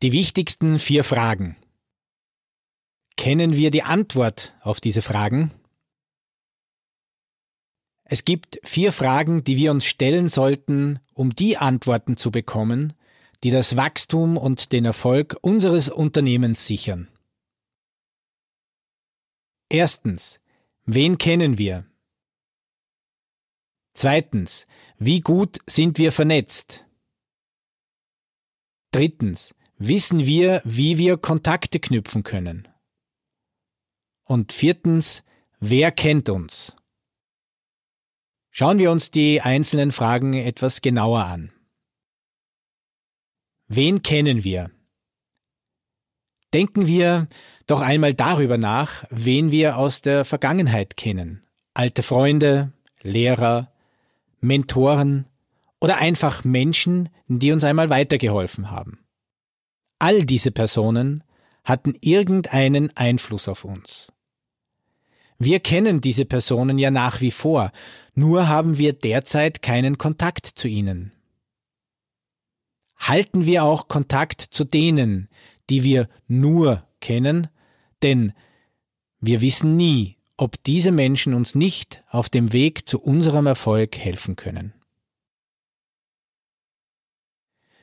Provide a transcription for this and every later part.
Die wichtigsten vier Fragen. Kennen wir die Antwort auf diese Fragen? Es gibt vier Fragen, die wir uns stellen sollten, um die Antworten zu bekommen, die das Wachstum und den Erfolg unseres Unternehmens sichern. Erstens, wen kennen wir? Zweitens, wie gut sind wir vernetzt? Drittens, wissen wir, wie wir Kontakte knüpfen können? Und viertens, wer kennt uns? Schauen wir uns die einzelnen Fragen etwas genauer an. Wen kennen wir? Denken wir doch einmal darüber nach, wen wir aus der Vergangenheit kennen. Alte Freunde, Lehrer, Mentoren oder einfach Menschen, die uns einmal weitergeholfen haben. All diese Personen hatten irgendeinen Einfluss auf uns. Wir kennen diese Personen ja nach wie vor, nur haben wir derzeit keinen Kontakt zu ihnen. Halten wir auch Kontakt zu denen, die wir nur kennen, denn wir wissen nie, ob diese Menschen uns nicht auf dem Weg zu unserem Erfolg helfen können.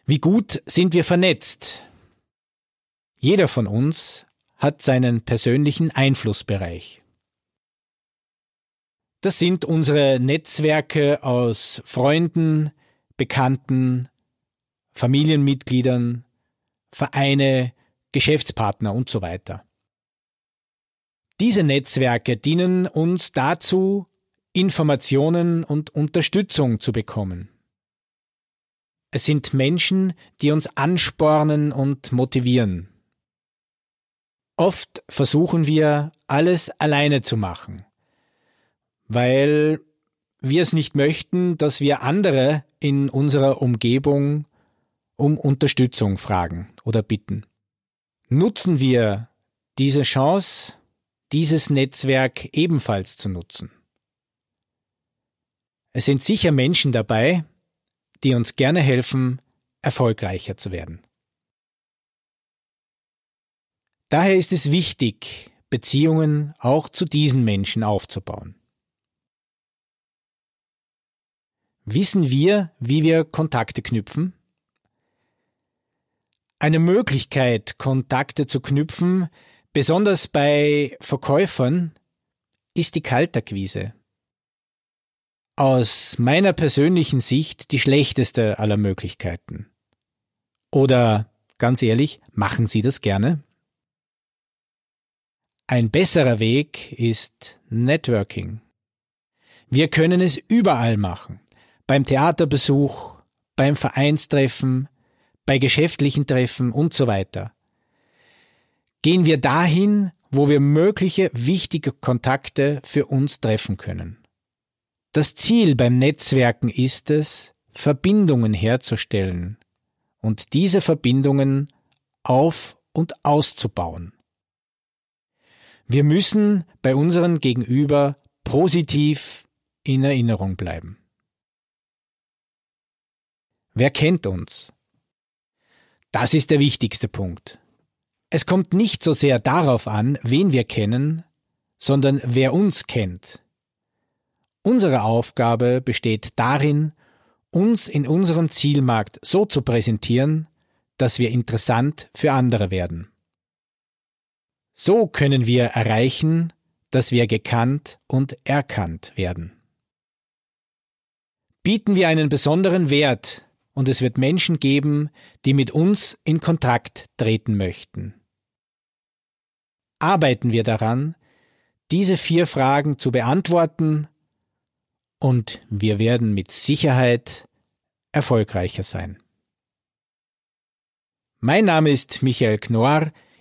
Wie gut sind wir vernetzt? Jeder von uns hat seinen persönlichen Einflussbereich. Das sind unsere Netzwerke aus Freunden, Bekannten, Familienmitgliedern, Vereine, Geschäftspartner und so weiter. Diese Netzwerke dienen uns dazu, Informationen und Unterstützung zu bekommen. Es sind Menschen, die uns anspornen und motivieren. Oft versuchen wir, alles alleine zu machen, weil wir es nicht möchten, dass wir andere in unserer Umgebung um Unterstützung fragen oder bitten. Nutzen wir diese Chance, dieses Netzwerk ebenfalls zu nutzen. Es sind sicher Menschen dabei, die uns gerne helfen, erfolgreicher zu werden. Daher ist es wichtig, Beziehungen auch zu diesen Menschen aufzubauen. Wissen wir, wie wir Kontakte knüpfen? Eine Möglichkeit, Kontakte zu knüpfen, besonders bei Verkäufern, ist die Kaltakquise. Aus meiner persönlichen Sicht die schlechteste aller Möglichkeiten. Oder, ganz ehrlich, machen Sie das gerne? Ein besserer Weg ist Networking. Wir können es überall machen. Beim Theaterbesuch, beim Vereinstreffen, bei geschäftlichen Treffen und so weiter. Gehen wir dahin, wo wir mögliche wichtige Kontakte für uns treffen können. Das Ziel beim Netzwerken ist es, Verbindungen herzustellen und diese Verbindungen auf und auszubauen. Wir müssen bei unseren Gegenüber positiv in Erinnerung bleiben. Wer kennt uns? Das ist der wichtigste Punkt. Es kommt nicht so sehr darauf an, wen wir kennen, sondern wer uns kennt. Unsere Aufgabe besteht darin, uns in unserem Zielmarkt so zu präsentieren, dass wir interessant für andere werden. So können wir erreichen, dass wir gekannt und erkannt werden. Bieten wir einen besonderen Wert und es wird Menschen geben, die mit uns in Kontakt treten möchten. Arbeiten wir daran, diese vier Fragen zu beantworten und wir werden mit Sicherheit erfolgreicher sein. Mein Name ist Michael Knorr,